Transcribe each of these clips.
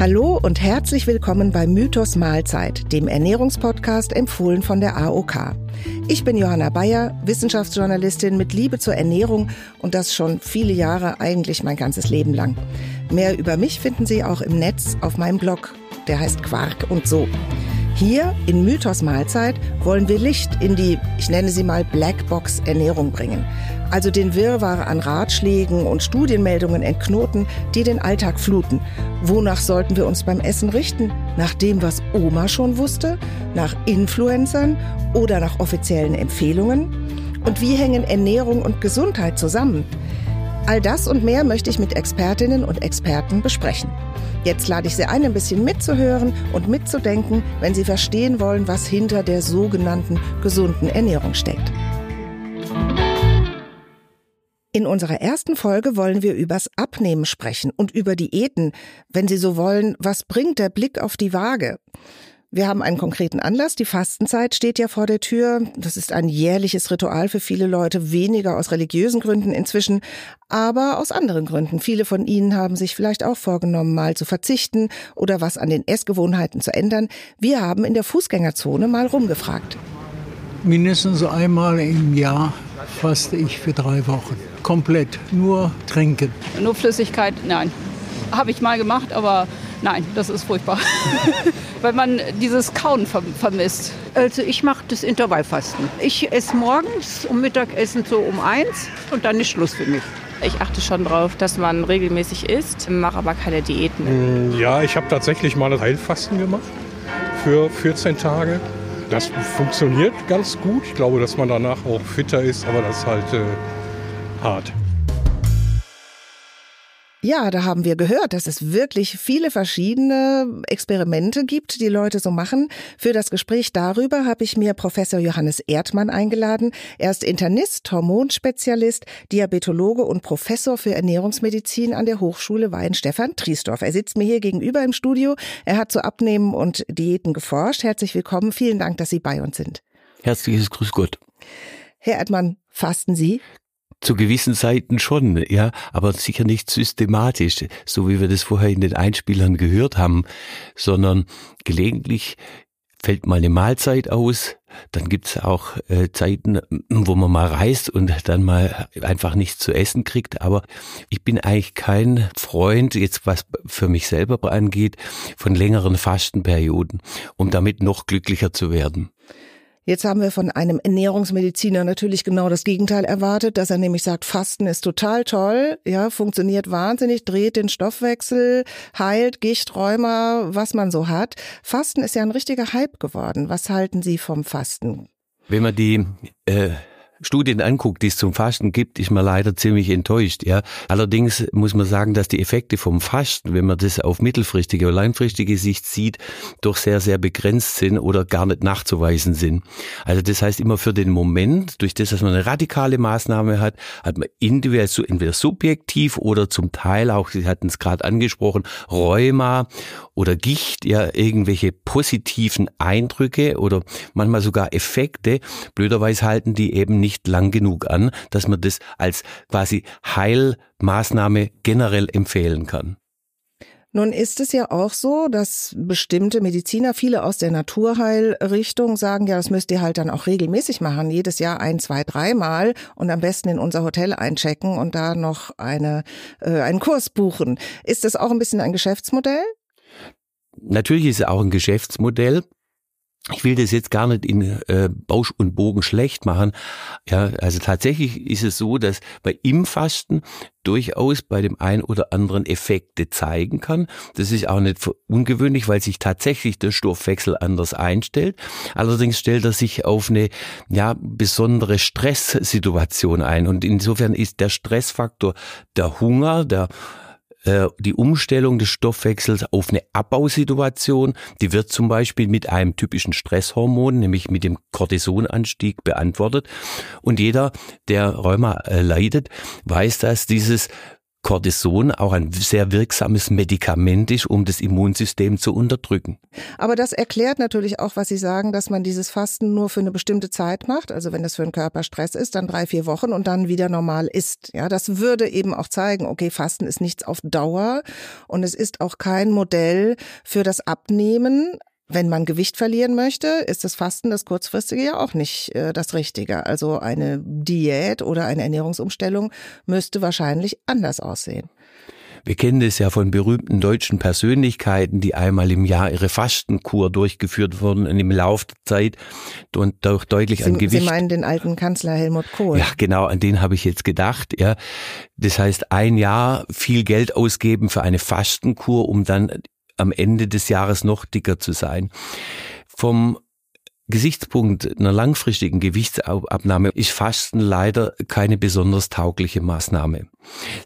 Hallo und herzlich willkommen bei Mythos Mahlzeit, dem Ernährungspodcast empfohlen von der AOK. Ich bin Johanna Bayer, Wissenschaftsjournalistin mit Liebe zur Ernährung und das schon viele Jahre, eigentlich mein ganzes Leben lang. Mehr über mich finden Sie auch im Netz auf meinem Blog, der heißt Quark und so. Hier in Mythos Mahlzeit wollen wir Licht in die, ich nenne sie mal Blackbox Ernährung bringen. Also den Wirrwarr an Ratschlägen und Studienmeldungen entknoten, die den Alltag fluten. Wonach sollten wir uns beim Essen richten? Nach dem, was Oma schon wusste? Nach Influencern oder nach offiziellen Empfehlungen? Und wie hängen Ernährung und Gesundheit zusammen? All das und mehr möchte ich mit Expertinnen und Experten besprechen. Jetzt lade ich Sie ein, ein bisschen mitzuhören und mitzudenken, wenn Sie verstehen wollen, was hinter der sogenannten gesunden Ernährung steckt. In unserer ersten Folge wollen wir übers Abnehmen sprechen und über Diäten. Wenn Sie so wollen, was bringt der Blick auf die Waage? Wir haben einen konkreten Anlass. Die Fastenzeit steht ja vor der Tür. Das ist ein jährliches Ritual für viele Leute, weniger aus religiösen Gründen inzwischen, aber aus anderen Gründen. Viele von Ihnen haben sich vielleicht auch vorgenommen, mal zu verzichten oder was an den Essgewohnheiten zu ändern. Wir haben in der Fußgängerzone mal rumgefragt. Mindestens einmal im Jahr faste ich für drei Wochen. Komplett. Nur trinken. Nur Flüssigkeit? Nein. Habe ich mal gemacht, aber Nein, das ist furchtbar. Weil man dieses Kauen vermisst. Also ich mache das Intervallfasten. Ich esse morgens um Mittagessen so um eins und dann ist Schluss für mich. Ich achte schon drauf, dass man regelmäßig isst, mache aber keine Diäten. Mm, ja, ich habe tatsächlich mal ein Heilfasten gemacht für 14 Tage. Das funktioniert ganz gut. Ich glaube, dass man danach auch fitter ist, aber das ist halt äh, hart. Ja, da haben wir gehört, dass es wirklich viele verschiedene Experimente gibt, die Leute so machen. Für das Gespräch darüber habe ich mir Professor Johannes Erdmann eingeladen. Er ist Internist, Hormonspezialist, Diabetologe und Professor für Ernährungsmedizin an der Hochschule Weihenstephan Triesdorf. Er sitzt mir hier gegenüber im Studio. Er hat zu Abnehmen und Diäten geforscht. Herzlich willkommen. Vielen Dank, dass Sie bei uns sind. Herzliches Grüß Gott. Herr Erdmann, fasten Sie? Zu gewissen Zeiten schon, ja, aber sicher nicht systematisch, so wie wir das vorher in den Einspielern gehört haben, sondern gelegentlich fällt mal eine Mahlzeit aus, dann gibt's auch äh, Zeiten, wo man mal reist und dann mal einfach nichts zu essen kriegt. Aber ich bin eigentlich kein Freund, jetzt was für mich selber angeht, von längeren Fastenperioden, um damit noch glücklicher zu werden. Jetzt haben wir von einem Ernährungsmediziner natürlich genau das Gegenteil erwartet, dass er nämlich sagt, Fasten ist total toll, ja, funktioniert wahnsinnig, dreht den Stoffwechsel, heilt Gicht, Rheuma, was man so hat. Fasten ist ja ein richtiger Hype geworden. Was halten Sie vom Fasten? Wenn man die äh Studien anguckt, die es zum Fasten gibt, ist man leider ziemlich enttäuscht. Ja, allerdings muss man sagen, dass die Effekte vom Fasten, wenn man das auf mittelfristige oder langfristige Sicht sieht, doch sehr sehr begrenzt sind oder gar nicht nachzuweisen sind. Also das heißt immer für den Moment, durch das, dass man eine radikale Maßnahme hat, hat man individuell entweder subjektiv oder zum Teil auch, Sie hatten es gerade angesprochen, Rheuma oder Gicht, ja irgendwelche positiven Eindrücke oder manchmal sogar Effekte. Blöderweise halten die eben nicht nicht lang genug an, dass man das als quasi Heilmaßnahme generell empfehlen kann. Nun ist es ja auch so, dass bestimmte Mediziner, viele aus der Naturheilrichtung sagen, ja, das müsst ihr halt dann auch regelmäßig machen, jedes Jahr ein, zwei, dreimal und am besten in unser Hotel einchecken und da noch eine, äh, einen Kurs buchen. Ist das auch ein bisschen ein Geschäftsmodell? Natürlich ist es auch ein Geschäftsmodell ich will das jetzt gar nicht in äh, Bausch und Bogen schlecht machen. Ja, also tatsächlich ist es so, dass bei im Fasten durchaus bei dem einen oder anderen Effekte zeigen kann. Das ist auch nicht ungewöhnlich, weil sich tatsächlich der Stoffwechsel anders einstellt. Allerdings stellt er sich auf eine ja besondere Stresssituation ein und insofern ist der Stressfaktor der Hunger, der äh, die Umstellung des Stoffwechsels auf eine Abbausituation, die wird zum Beispiel mit einem typischen Stresshormon, nämlich mit dem Cortisonanstieg beantwortet. Und jeder, der Rheuma äh, leidet, weiß, dass dieses Cortison auch ein sehr wirksames Medikament ist, um das Immunsystem zu unterdrücken. Aber das erklärt natürlich auch, was Sie sagen, dass man dieses Fasten nur für eine bestimmte Zeit macht. Also wenn das für den Körper Stress ist, dann drei, vier Wochen und dann wieder normal ist. Ja, das würde eben auch zeigen, okay, Fasten ist nichts auf Dauer und es ist auch kein Modell für das Abnehmen. Wenn man Gewicht verlieren möchte, ist das Fasten das kurzfristige ja auch nicht äh, das Richtige. Also eine Diät oder eine Ernährungsumstellung müsste wahrscheinlich anders aussehen. Wir kennen das ja von berühmten deutschen Persönlichkeiten, die einmal im Jahr ihre Fastenkur durchgeführt wurden und im Laufe der Zeit und durch deutlich Sie, an Gewicht. Sie meinen den alten Kanzler Helmut Kohl. Ja, genau, an den habe ich jetzt gedacht. Ja, das heißt, ein Jahr viel Geld ausgeben für eine Fastenkur, um dann am Ende des Jahres noch dicker zu sein. Vom Gesichtspunkt einer langfristigen Gewichtsabnahme ist Fasten leider keine besonders taugliche Maßnahme.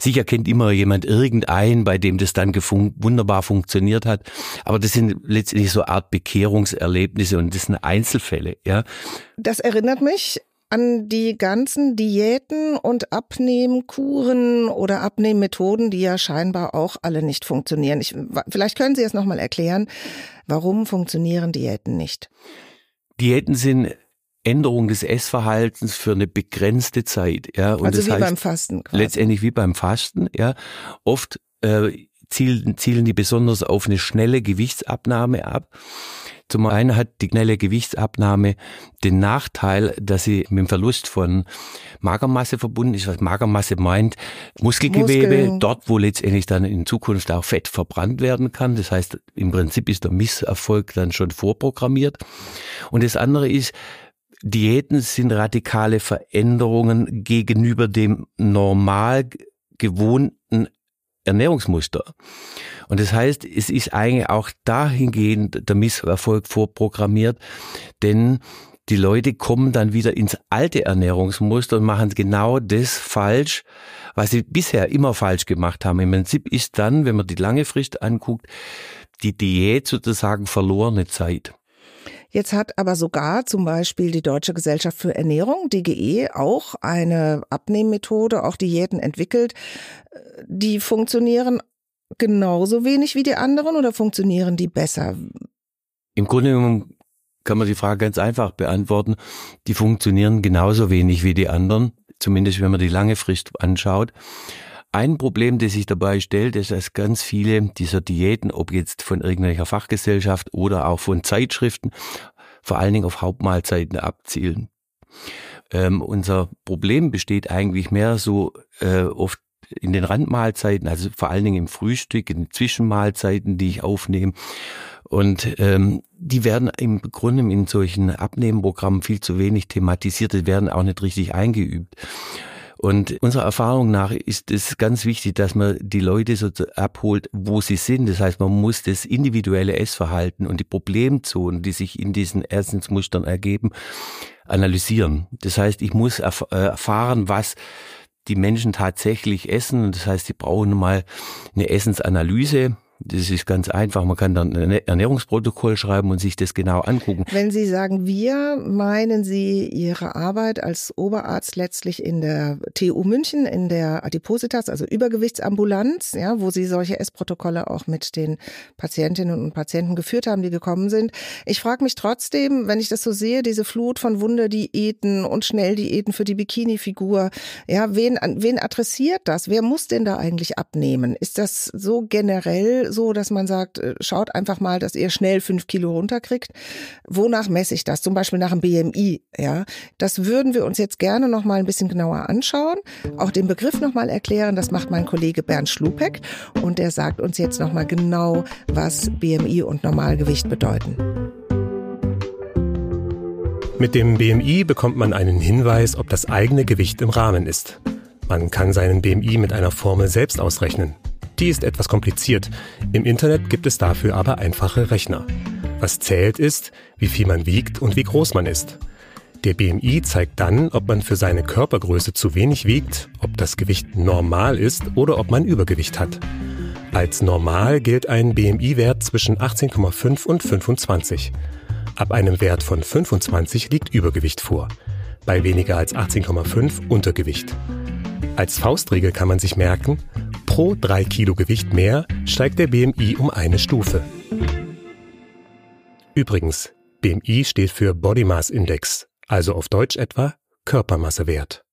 Sicher kennt immer jemand irgendeinen, bei dem das dann wunderbar funktioniert hat, aber das sind letztendlich so Art Bekehrungserlebnisse und das sind Einzelfälle, ja. Das erinnert mich an die ganzen Diäten und Abnehmkuren oder Abnehmmethoden, die ja scheinbar auch alle nicht funktionieren. Ich, vielleicht können Sie es nochmal erklären, warum funktionieren Diäten nicht? Diäten sind Änderung des Essverhaltens für eine begrenzte Zeit. Ja, und also das wie heißt, beim Fasten. Quasi. Letztendlich wie beim Fasten. Ja, oft äh, zielen, zielen die besonders auf eine schnelle Gewichtsabnahme ab. Zum einen hat die schnelle Gewichtsabnahme den Nachteil, dass sie mit dem Verlust von Magermasse verbunden ist. Was Magermasse meint, Muskelgewebe, Muskeln. dort wo letztendlich dann in Zukunft auch Fett verbrannt werden kann. Das heißt, im Prinzip ist der Misserfolg dann schon vorprogrammiert. Und das andere ist, Diäten sind radikale Veränderungen gegenüber dem normal gewohnten Ernährungsmuster. Und das heißt, es ist eigentlich auch dahingehend der Misserfolg vorprogrammiert, denn die Leute kommen dann wieder ins alte Ernährungsmuster und machen genau das falsch, was sie bisher immer falsch gemacht haben. Im Prinzip ist dann, wenn man die lange Frist anguckt, die Diät sozusagen verlorene Zeit. Jetzt hat aber sogar zum Beispiel die Deutsche Gesellschaft für Ernährung, DGE, auch eine Abnehmmethode, auch Diäten entwickelt. Die funktionieren genauso wenig wie die anderen oder funktionieren die besser? Im Grunde genommen kann man die Frage ganz einfach beantworten. Die funktionieren genauso wenig wie die anderen, zumindest wenn man die lange Frist anschaut. Ein Problem, das sich dabei stellt, ist, dass ganz viele dieser Diäten, ob jetzt von irgendwelcher Fachgesellschaft oder auch von Zeitschriften, vor allen Dingen auf Hauptmahlzeiten abzielen. Ähm, unser Problem besteht eigentlich mehr so äh, oft in den Randmahlzeiten, also vor allen Dingen im Frühstück, in den Zwischenmahlzeiten, die ich aufnehme. Und ähm, die werden im Grunde in solchen Abnehmprogrammen viel zu wenig thematisiert, die werden auch nicht richtig eingeübt. Und unserer Erfahrung nach ist es ganz wichtig, dass man die Leute so abholt, wo sie sind. Das heißt, man muss das individuelle Essverhalten und die Problemzonen, die sich in diesen Essensmustern ergeben, analysieren. Das heißt, ich muss äh, erfahren, was die Menschen tatsächlich essen. Das heißt, sie brauchen mal eine Essensanalyse. Das ist ganz einfach. Man kann dann ein Ernährungsprotokoll schreiben und sich das genau angucken. Wenn Sie sagen wir, meinen Sie Ihre Arbeit als Oberarzt letztlich in der TU München, in der Adipositas, also Übergewichtsambulanz, ja, wo Sie solche Essprotokolle auch mit den Patientinnen und Patienten geführt haben, die gekommen sind. Ich frage mich trotzdem, wenn ich das so sehe, diese Flut von Wunderdiäten und Schnelldiäten für die Bikini-Figur, ja, wen, wen adressiert das? Wer muss denn da eigentlich abnehmen? Ist das so generell so, dass man sagt, äh, schaut einfach mal, dass ihr schnell fünf Kilo runterkriegt. Wonach messe ich das? Zum Beispiel nach dem BMI. Ja, das würden wir uns jetzt gerne noch mal ein bisschen genauer anschauen. Auch den Begriff noch mal erklären. Das macht mein Kollege Bernd Schlupeck und der sagt uns jetzt noch mal genau, was BMI und Normalgewicht bedeuten. Mit dem BMI bekommt man einen Hinweis, ob das eigene Gewicht im Rahmen ist. Man kann seinen BMI mit einer Formel selbst ausrechnen. Die ist etwas kompliziert. Im Internet gibt es dafür aber einfache Rechner. Was zählt ist, wie viel man wiegt und wie groß man ist. Der BMI zeigt dann, ob man für seine Körpergröße zu wenig wiegt, ob das Gewicht normal ist oder ob man Übergewicht hat. Als normal gilt ein BMI-Wert zwischen 18,5 und 25. Ab einem Wert von 25 liegt Übergewicht vor. Bei weniger als 18,5 Untergewicht. Als Faustregel kann man sich merken, Pro drei Kilo Gewicht mehr steigt der BMI um eine Stufe. Übrigens, BMI steht für Body Mass Index, also auf Deutsch etwa Körpermassewert.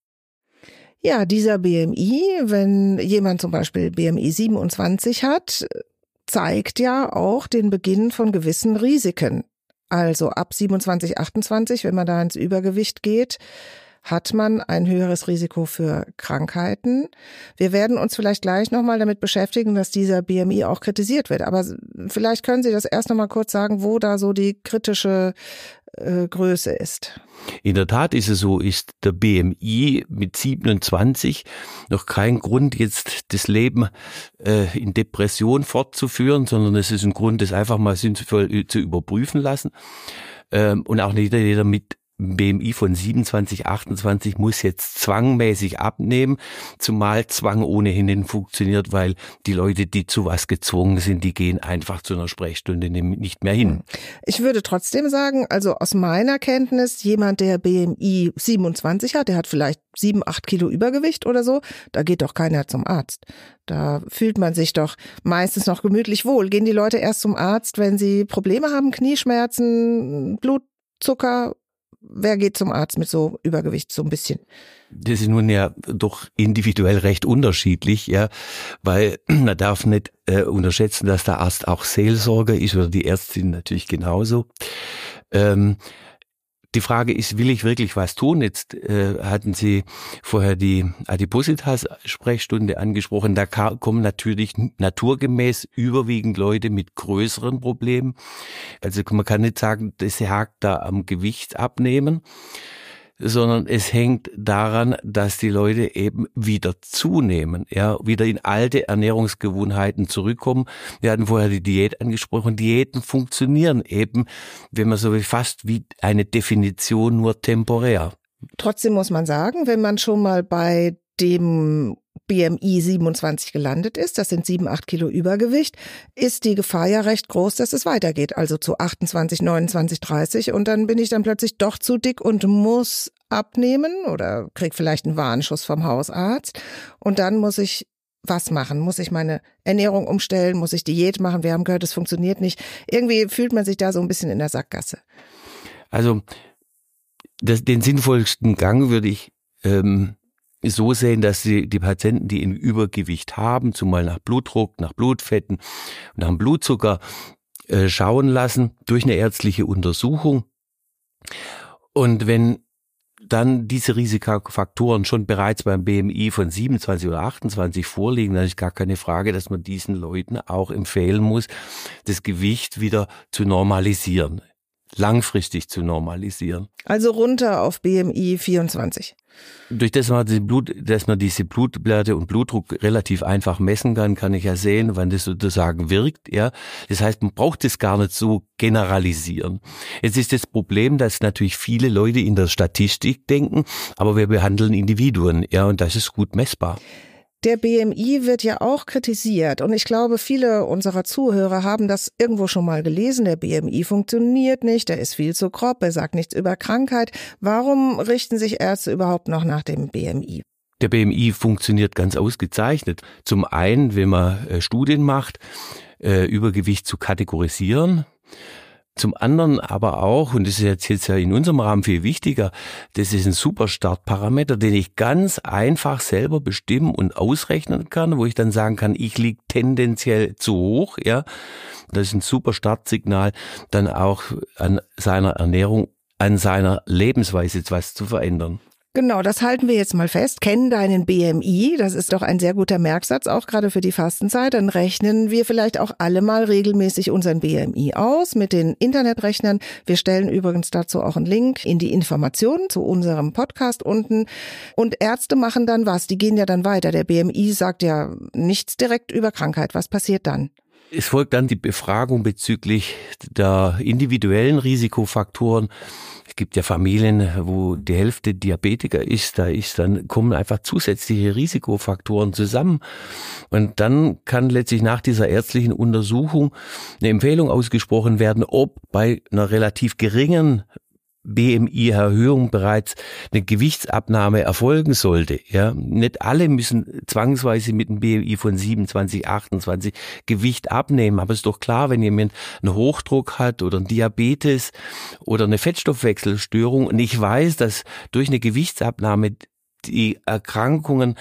Ja, dieser BMI, wenn jemand zum Beispiel BMI 27 hat, zeigt ja auch den Beginn von gewissen Risiken. Also ab 27, 28, wenn man da ins Übergewicht geht, hat man ein höheres Risiko für Krankheiten. Wir werden uns vielleicht gleich nochmal damit beschäftigen, dass dieser BMI auch kritisiert wird. Aber vielleicht können Sie das erst nochmal kurz sagen, wo da so die kritische äh, Größe ist. In der Tat ist es so, ist der BMI mit 27 noch kein Grund, jetzt das Leben äh, in Depression fortzuführen, sondern es ist ein Grund, das einfach mal sinnvoll zu überprüfen lassen. Ähm, und auch nicht jeder mit BMI von 27, 28 muss jetzt zwangmäßig abnehmen, zumal Zwang ohnehin funktioniert, weil die Leute, die zu was gezwungen sind, die gehen einfach zu einer Sprechstunde nicht mehr hin. Ich würde trotzdem sagen, also aus meiner Kenntnis, jemand, der BMI 27 hat, der hat vielleicht sieben, acht Kilo Übergewicht oder so, da geht doch keiner zum Arzt. Da fühlt man sich doch meistens noch gemütlich wohl. Gehen die Leute erst zum Arzt, wenn sie Probleme haben, Knieschmerzen, Blutzucker wer geht zum Arzt mit so Übergewicht so ein bisschen? Das ist nun ja doch individuell recht unterschiedlich, ja, weil man darf nicht äh, unterschätzen, dass der Arzt auch Seelsorger ist oder die Ärztin natürlich genauso. Ähm, die Frage ist, will ich wirklich was tun? Jetzt äh, hatten Sie vorher die Adipositas-Sprechstunde angesprochen. Da kommen natürlich naturgemäß überwiegend Leute mit größeren Problemen. Also man kann nicht sagen, das hakt da am Gewicht abnehmen sondern es hängt daran, dass die Leute eben wieder zunehmen, ja, wieder in alte Ernährungsgewohnheiten zurückkommen. Wir hatten vorher die Diät angesprochen. Diäten funktionieren eben, wenn man so will, fast wie eine Definition nur temporär. Trotzdem muss man sagen, wenn man schon mal bei dem BMI 27 gelandet ist, das sind 7, 8 Kilo Übergewicht, ist die Gefahr ja recht groß, dass es weitergeht, also zu 28, 29, 30 und dann bin ich dann plötzlich doch zu dick und muss abnehmen oder krieg vielleicht einen Warnschuss vom Hausarzt und dann muss ich was machen? Muss ich meine Ernährung umstellen? Muss ich Diät machen? Wir haben gehört, es funktioniert nicht. Irgendwie fühlt man sich da so ein bisschen in der Sackgasse. Also das, den sinnvollsten Gang würde ich ähm, so sehen, dass sie die Patienten, die ein Übergewicht haben, zumal nach Blutdruck, nach Blutfetten, nach dem Blutzucker äh, schauen lassen durch eine ärztliche Untersuchung. Und wenn dann diese Risikofaktoren schon bereits beim BMI von 27 oder 28 vorliegen, dann ist gar keine Frage, dass man diesen Leuten auch empfehlen muss, das Gewicht wieder zu normalisieren, langfristig zu normalisieren. Also runter auf BMI 24 durch das man, die Blut, dass man diese Blutwerte und Blutdruck relativ einfach messen kann, kann ich ja sehen, wann das sozusagen wirkt. Ja, das heißt, man braucht es gar nicht so generalisieren. Jetzt ist das Problem, dass natürlich viele Leute in der Statistik denken, aber wir behandeln Individuen. Ja, und das ist gut messbar. Der BMI wird ja auch kritisiert und ich glaube, viele unserer Zuhörer haben das irgendwo schon mal gelesen. Der BMI funktioniert nicht, er ist viel zu grob, er sagt nichts über Krankheit. Warum richten sich Ärzte überhaupt noch nach dem BMI? Der BMI funktioniert ganz ausgezeichnet. Zum einen, wenn man äh, Studien macht, äh, Übergewicht zu kategorisieren. Zum anderen aber auch, und das ist jetzt, jetzt ja in unserem Rahmen viel wichtiger, das ist ein Superstartparameter, den ich ganz einfach selber bestimmen und ausrechnen kann, wo ich dann sagen kann, ich liege tendenziell zu hoch, ja. Das ist ein Superstartsignal, dann auch an seiner Ernährung, an seiner Lebensweise etwas zu verändern. Genau, das halten wir jetzt mal fest. Kennen deinen BMI, das ist doch ein sehr guter Merksatz, auch gerade für die Fastenzeit. Dann rechnen wir vielleicht auch alle mal regelmäßig unseren BMI aus mit den Internetrechnern. Wir stellen übrigens dazu auch einen Link in die Informationen zu unserem Podcast unten. Und Ärzte machen dann was, die gehen ja dann weiter. Der BMI sagt ja nichts direkt über Krankheit. Was passiert dann? Es folgt dann die Befragung bezüglich der individuellen Risikofaktoren es gibt ja Familien, wo die Hälfte Diabetiker ist, da ist dann kommen einfach zusätzliche Risikofaktoren zusammen. Und dann kann letztlich nach dieser ärztlichen Untersuchung eine Empfehlung ausgesprochen werden, ob bei einer relativ geringen BMI-Erhöhung bereits eine Gewichtsabnahme erfolgen sollte. Ja, nicht alle müssen zwangsweise mit einem BMI von 27, 28 Gewicht abnehmen. Aber es ist doch klar, wenn jemand einen Hochdruck hat oder einen Diabetes oder eine Fettstoffwechselstörung und ich weiß, dass durch eine Gewichtsabnahme die Erkrankungen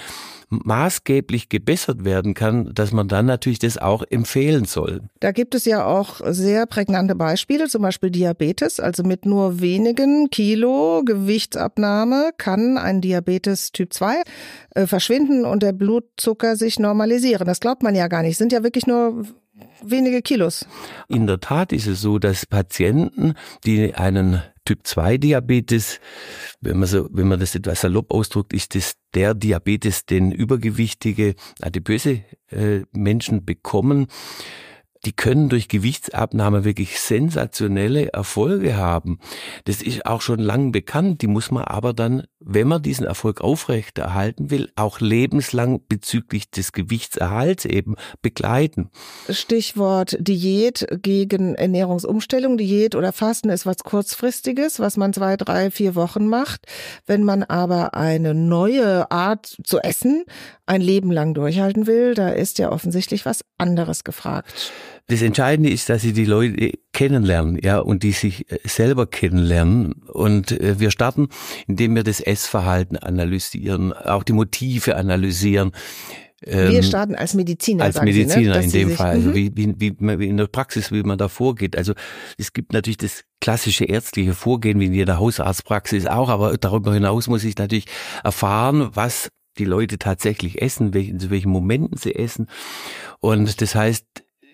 maßgeblich gebessert werden kann, dass man dann natürlich das auch empfehlen soll. Da gibt es ja auch sehr prägnante Beispiele, zum Beispiel Diabetes. Also mit nur wenigen Kilo Gewichtsabnahme kann ein Diabetes Typ 2 äh, verschwinden und der Blutzucker sich normalisieren. Das glaubt man ja gar nicht. Sind ja wirklich nur wenige Kilos. In der Tat ist es so, dass Patienten, die einen Typ 2 Diabetes, wenn man so, wenn man das etwas salopp ausdrückt, ist das der Diabetes, den übergewichtige, adipöse äh, Menschen bekommen, die können durch Gewichtsabnahme wirklich sensationelle Erfolge haben. Das ist auch schon lang bekannt. Die muss man aber dann, wenn man diesen Erfolg aufrechterhalten will, auch lebenslang bezüglich des Gewichtserhalts eben begleiten. Stichwort Diät gegen Ernährungsumstellung. Diät oder Fasten ist was kurzfristiges, was man zwei, drei, vier Wochen macht. Wenn man aber eine neue Art zu essen ein Leben lang durchhalten will, da ist ja offensichtlich was anderes gefragt. Das Entscheidende ist, dass sie die Leute kennenlernen, ja, und die sich äh, selber kennenlernen. Und äh, wir starten, indem wir das Essverhalten analysieren, auch die Motive analysieren. Wir ähm, starten als Mediziner. Als Mediziner Sie, ne? in dem Fall, also mhm. wie, wie, wie, wie in der Praxis, wie man da vorgeht. Also es gibt natürlich das klassische ärztliche Vorgehen, wie in jeder Hausarztpraxis auch, aber darüber hinaus muss ich natürlich erfahren, was die Leute tatsächlich essen, welchen, zu welchen Momenten sie essen. Und das heißt,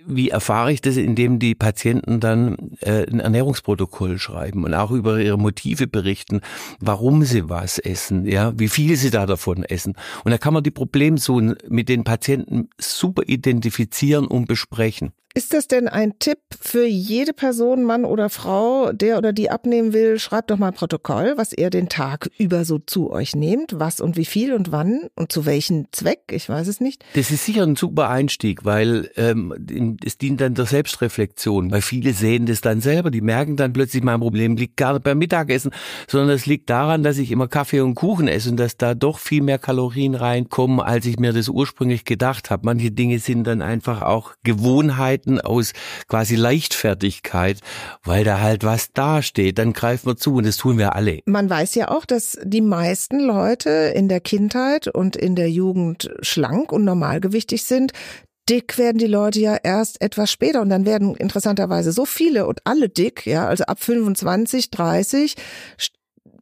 wie erfahre ich das, indem die Patienten dann äh, ein Ernährungsprotokoll schreiben und auch über ihre Motive berichten, warum sie was essen, ja, wie viel sie da davon essen. Und da kann man die Problemzonen mit den Patienten super identifizieren und besprechen. Ist das denn ein Tipp für jede Person, Mann oder Frau, der oder die abnehmen will? Schreibt doch mal ein Protokoll, was ihr den Tag über so zu euch nehmt, was und wie viel und wann und zu welchem Zweck, ich weiß es nicht. Das ist sicher ein super Einstieg, weil ähm, es dient dann der Selbstreflexion, weil viele sehen das dann selber, die merken dann plötzlich, mein Problem liegt gar nicht beim Mittagessen, sondern es liegt daran, dass ich immer Kaffee und Kuchen esse und dass da doch viel mehr Kalorien reinkommen, als ich mir das ursprünglich gedacht habe. Manche Dinge sind dann einfach auch Gewohnheiten, Verhalten aus quasi Leichtfertigkeit, weil da halt was dasteht, dann greifen wir zu und das tun wir alle. Man weiß ja auch, dass die meisten Leute in der Kindheit und in der Jugend schlank und normalgewichtig sind. Dick werden die Leute ja erst etwas später und dann werden interessanterweise so viele und alle dick, ja, also ab 25, 30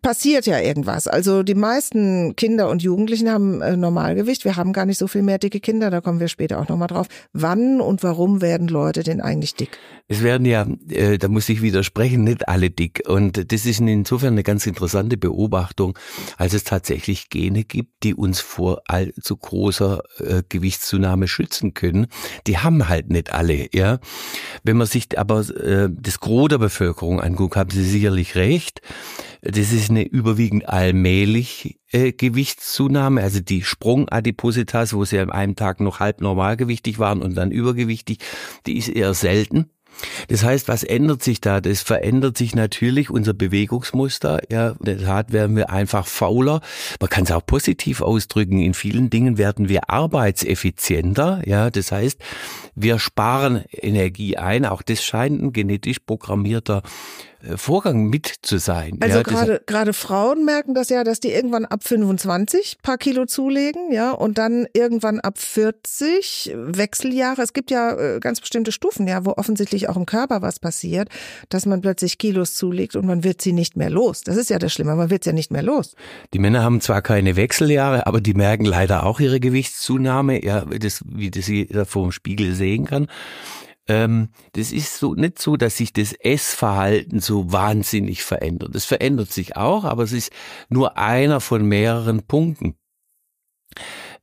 passiert ja irgendwas. Also die meisten Kinder und Jugendlichen haben äh, Normalgewicht. Wir haben gar nicht so viel mehr dicke Kinder, da kommen wir später auch nochmal drauf. Wann und warum werden Leute denn eigentlich dick? Es werden ja, äh, da muss ich widersprechen, nicht alle dick. Und das ist insofern eine ganz interessante Beobachtung, als es tatsächlich Gene gibt, die uns vor allzu großer äh, Gewichtszunahme schützen können. Die haben halt nicht alle, ja. Wenn man sich aber äh, das Gros der Bevölkerung anguckt, haben Sie sicherlich recht. Das ist eine überwiegend allmählich äh, Gewichtszunahme, also die Sprungadipositas, wo sie an einem Tag noch halb normalgewichtig waren und dann übergewichtig, die ist eher selten. Das heißt, was ändert sich da? Das verändert sich natürlich unser Bewegungsmuster. Ja, in der Tat werden wir einfach fauler. Man kann es auch positiv ausdrücken. In vielen Dingen werden wir arbeitseffizienter. Ja, das heißt, wir sparen Energie ein. Auch das scheint ein genetisch programmierter Vorgang mit zu sein. Also ja, gerade gerade Frauen merken das ja, dass die irgendwann ab 25 paar Kilo zulegen, ja, und dann irgendwann ab 40 Wechseljahre. Es gibt ja äh, ganz bestimmte Stufen, ja, wo offensichtlich auch im Körper was passiert, dass man plötzlich Kilos zulegt und man wird sie nicht mehr los. Das ist ja das Schlimme, man wird sie ja nicht mehr los. Die Männer haben zwar keine Wechseljahre, aber die merken leider auch ihre Gewichtszunahme, ja, das, wie das jeder vor dem Spiegel sehen kann ähm, das ist so nicht so, dass sich das Essverhalten so wahnsinnig verändert. Es verändert sich auch, aber es ist nur einer von mehreren Punkten.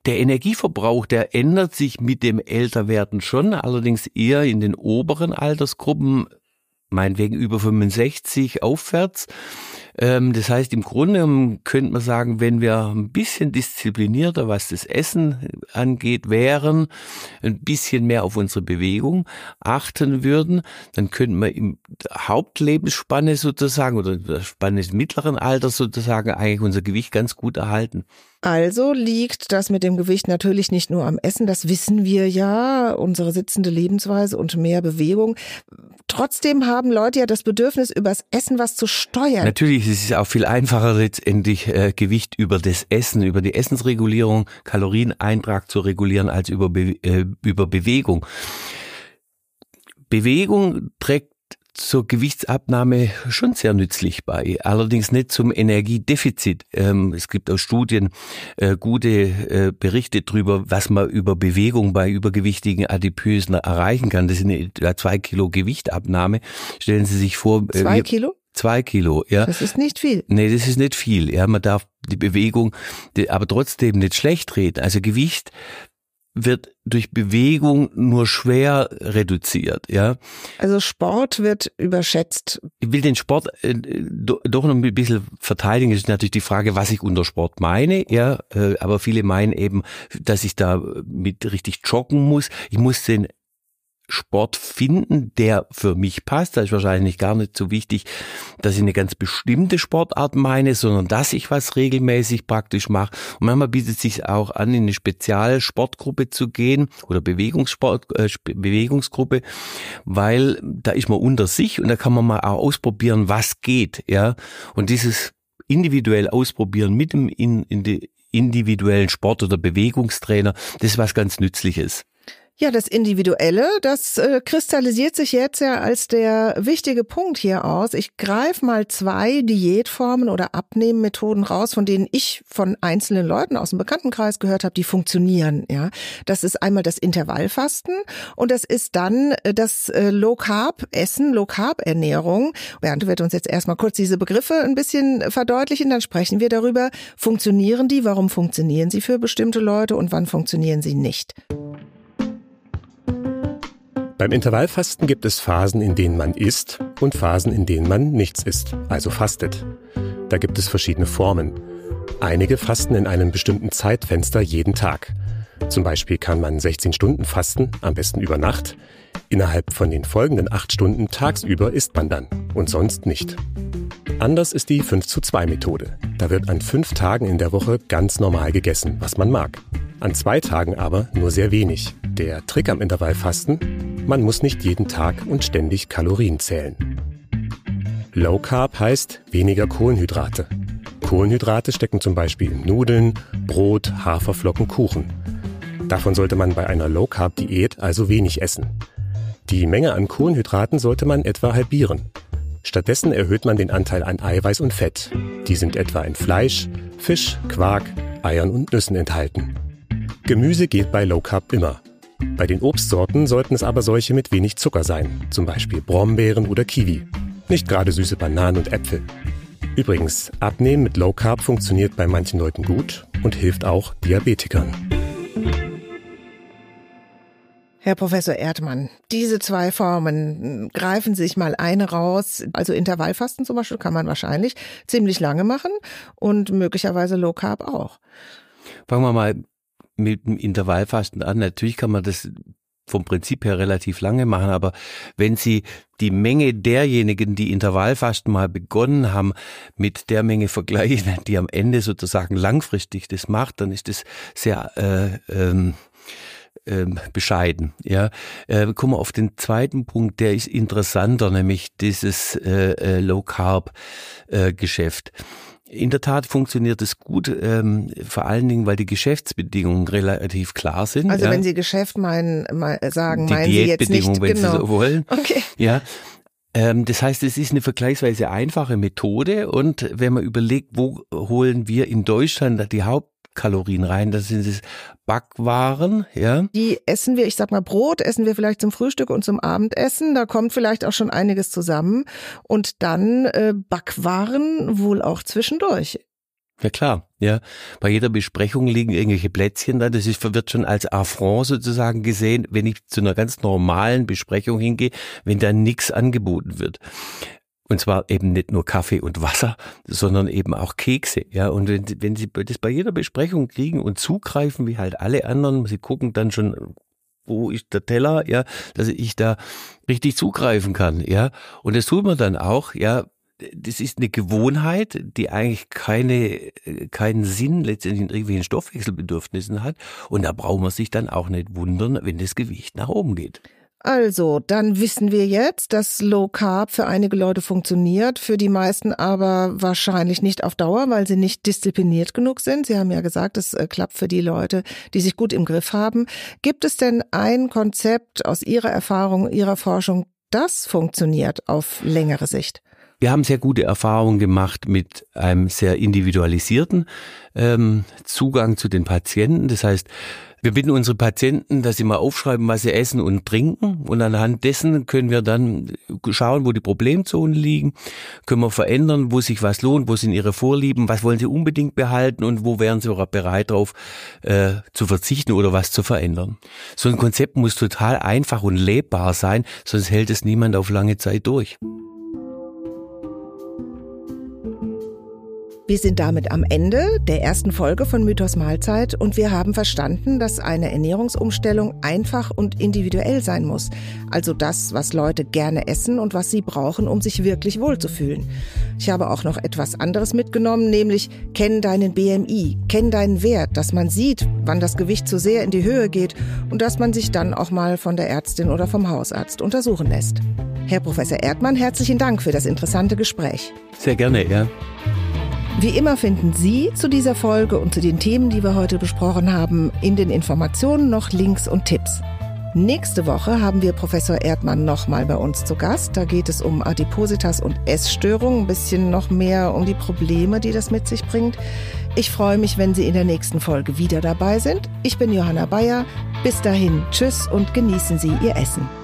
Der Energieverbrauch, der ändert sich mit dem Älterwerden schon, allerdings eher in den oberen Altersgruppen, meinetwegen über 65 aufwärts. Ähm, das heißt, im Grunde könnte man sagen, wenn wir ein bisschen disziplinierter, was das Essen angeht, wären, ein bisschen mehr auf unsere Bewegung achten würden, dann könnten wir im Hauptlebensspanne sozusagen oder der Spanne des mittleren Alters sozusagen eigentlich unser Gewicht ganz gut erhalten. Also liegt das mit dem Gewicht natürlich nicht nur am Essen, das wissen wir ja, unsere sitzende Lebensweise und mehr Bewegung. Trotzdem haben Leute ja das Bedürfnis, übers Essen was zu steuern. Natürlich ist es auch viel einfacher, letztendlich äh, Gewicht über das Essen, über die Essensregulierung, Kalorieneintrag zu regulieren, als über, Be äh, über Bewegung. Bewegung trägt zur Gewichtsabnahme schon sehr nützlich bei, allerdings nicht zum Energiedefizit. Ähm, es gibt aus Studien äh, gute äh, Berichte darüber, was man über Bewegung bei übergewichtigen Adipösen erreichen kann. Das sind etwa zwei Kilo Gewichtabnahme. Stellen Sie sich vor. Äh, zwei Kilo? Zwei Kilo, ja. Das ist nicht viel. Nee, das ist nicht viel. Ja, man darf die Bewegung, aber trotzdem nicht schlecht reden. Also Gewicht wird durch Bewegung nur schwer reduziert, ja. Also Sport wird überschätzt. Ich will den Sport äh, doch noch ein bisschen verteidigen. Es ist natürlich die Frage, was ich unter Sport meine, ja. Äh, aber viele meinen eben, dass ich da mit richtig joggen muss. Ich muss den Sport finden, der für mich passt. Da ist wahrscheinlich gar nicht so wichtig, dass ich eine ganz bestimmte Sportart meine, sondern dass ich was regelmäßig praktisch mache. Und manchmal bietet es sich auch an, in eine Spezialsportgruppe zu gehen oder Bewegungssport, äh, Bewegungsgruppe, weil da ist man unter sich und da kann man mal auch ausprobieren, was geht, ja. Und dieses individuell ausprobieren mit dem in, in die individuellen Sport- oder Bewegungstrainer, das ist was ganz Nützliches. Ja, das Individuelle, das äh, kristallisiert sich jetzt ja als der wichtige Punkt hier aus. Ich greife mal zwei Diätformen oder Abnehmmethoden raus, von denen ich von einzelnen Leuten aus dem Bekanntenkreis gehört habe, die funktionieren. Ja, das ist einmal das Intervallfasten und das ist dann äh, das äh, Low Carb Essen, Low Carb Ernährung. Bernd wird uns jetzt erstmal kurz diese Begriffe ein bisschen verdeutlichen, dann sprechen wir darüber, funktionieren die, warum funktionieren sie für bestimmte Leute und wann funktionieren sie nicht. Beim Intervallfasten gibt es Phasen, in denen man isst und Phasen, in denen man nichts isst, also fastet. Da gibt es verschiedene Formen. Einige fasten in einem bestimmten Zeitfenster jeden Tag. Zum Beispiel kann man 16 Stunden fasten, am besten über Nacht. Innerhalb von den folgenden 8 Stunden tagsüber isst man dann und sonst nicht. Anders ist die 5 zu 2 Methode. Da wird an fünf Tagen in der Woche ganz normal gegessen, was man mag. An zwei Tagen aber nur sehr wenig. Der Trick am Intervallfasten, man muss nicht jeden Tag und ständig Kalorien zählen. Low Carb heißt weniger Kohlenhydrate. Kohlenhydrate stecken zum Beispiel in Nudeln, Brot, Haferflocken, Kuchen. Davon sollte man bei einer Low Carb Diät also wenig essen. Die Menge an Kohlenhydraten sollte man etwa halbieren. Stattdessen erhöht man den Anteil an Eiweiß und Fett. Die sind etwa in Fleisch, Fisch, Quark, Eiern und Nüssen enthalten. Gemüse geht bei Low Carb immer. Bei den Obstsorten sollten es aber solche mit wenig Zucker sein, zum Beispiel Brombeeren oder Kiwi. Nicht gerade süße Bananen und Äpfel. Übrigens, Abnehmen mit Low Carb funktioniert bei manchen Leuten gut und hilft auch Diabetikern. Herr Professor Erdmann, diese zwei Formen, greifen sich mal eine raus. Also Intervallfasten zum Beispiel kann man wahrscheinlich ziemlich lange machen und möglicherweise Low Carb auch. Fangen wir mal mit dem Intervallfasten an. Natürlich kann man das vom Prinzip her relativ lange machen, aber wenn Sie die Menge derjenigen, die Intervallfasten mal begonnen haben, mit der Menge vergleichen, die am Ende sozusagen langfristig das macht, dann ist das sehr äh, ähm, ähm, bescheiden. Ja, äh, kommen wir auf den zweiten Punkt, der ist interessanter, nämlich dieses äh, äh Low Carb äh, Geschäft. In der Tat funktioniert es gut, ähm, vor allen Dingen, weil die Geschäftsbedingungen relativ klar sind. Also ja. wenn Sie Geschäft meinen, mal sagen, die meinen Sie jetzt nicht wenn genau. Sie so wollen. Okay. Ja. Ähm, das heißt, es ist eine vergleichsweise einfache Methode und wenn man überlegt, wo holen wir in Deutschland die Haupt Kalorien rein. Das sind es Backwaren, ja. Die essen wir, ich sag mal Brot, essen wir vielleicht zum Frühstück und zum Abendessen. Da kommt vielleicht auch schon einiges zusammen. Und dann äh, Backwaren wohl auch zwischendurch. Ja klar, ja. Bei jeder Besprechung liegen irgendwelche Plätzchen da. Das ist, wird schon als Affront sozusagen gesehen, wenn ich zu einer ganz normalen Besprechung hingehe, wenn da nichts angeboten wird. Und zwar eben nicht nur Kaffee und Wasser, sondern eben auch Kekse. Ja, und wenn, wenn Sie das bei jeder Besprechung kriegen und zugreifen, wie halt alle anderen, Sie gucken dann schon, wo ist der Teller, ja, dass ich da richtig zugreifen kann, ja. Und das tut man dann auch, ja, das ist eine Gewohnheit, die eigentlich keine, keinen Sinn letztendlich in irgendwelchen Stoffwechselbedürfnissen hat. Und da braucht man sich dann auch nicht wundern, wenn das Gewicht nach oben geht. Also, dann wissen wir jetzt, dass Low Carb für einige Leute funktioniert, für die meisten aber wahrscheinlich nicht auf Dauer, weil sie nicht diszipliniert genug sind. Sie haben ja gesagt, es äh, klappt für die Leute, die sich gut im Griff haben. Gibt es denn ein Konzept aus Ihrer Erfahrung, Ihrer Forschung, das funktioniert auf längere Sicht? Wir haben sehr gute Erfahrungen gemacht mit einem sehr individualisierten ähm, Zugang zu den Patienten. Das heißt, wir bitten unsere Patienten, dass sie mal aufschreiben, was sie essen und trinken. Und anhand dessen können wir dann schauen, wo die Problemzonen liegen, können wir verändern, wo sich was lohnt, wo sind ihre Vorlieben, was wollen sie unbedingt behalten und wo wären sie auch bereit darauf äh, zu verzichten oder was zu verändern. So ein Konzept muss total einfach und lebbar sein, sonst hält es niemand auf lange Zeit durch. Wir sind damit am Ende der ersten Folge von Mythos Mahlzeit und wir haben verstanden, dass eine Ernährungsumstellung einfach und individuell sein muss. Also das, was Leute gerne essen und was sie brauchen, um sich wirklich wohlzufühlen. Ich habe auch noch etwas anderes mitgenommen, nämlich kenn deinen BMI, kenn deinen Wert, dass man sieht, wann das Gewicht zu sehr in die Höhe geht und dass man sich dann auch mal von der Ärztin oder vom Hausarzt untersuchen lässt. Herr Professor Erdmann, herzlichen Dank für das interessante Gespräch. Sehr gerne, ja. Wie immer finden Sie zu dieser Folge und zu den Themen, die wir heute besprochen haben, in den Informationen noch Links und Tipps. Nächste Woche haben wir Professor Erdmann nochmal bei uns zu Gast. Da geht es um Adipositas und Essstörungen, ein bisschen noch mehr um die Probleme, die das mit sich bringt. Ich freue mich, wenn Sie in der nächsten Folge wieder dabei sind. Ich bin Johanna Bayer. Bis dahin, tschüss und genießen Sie Ihr Essen.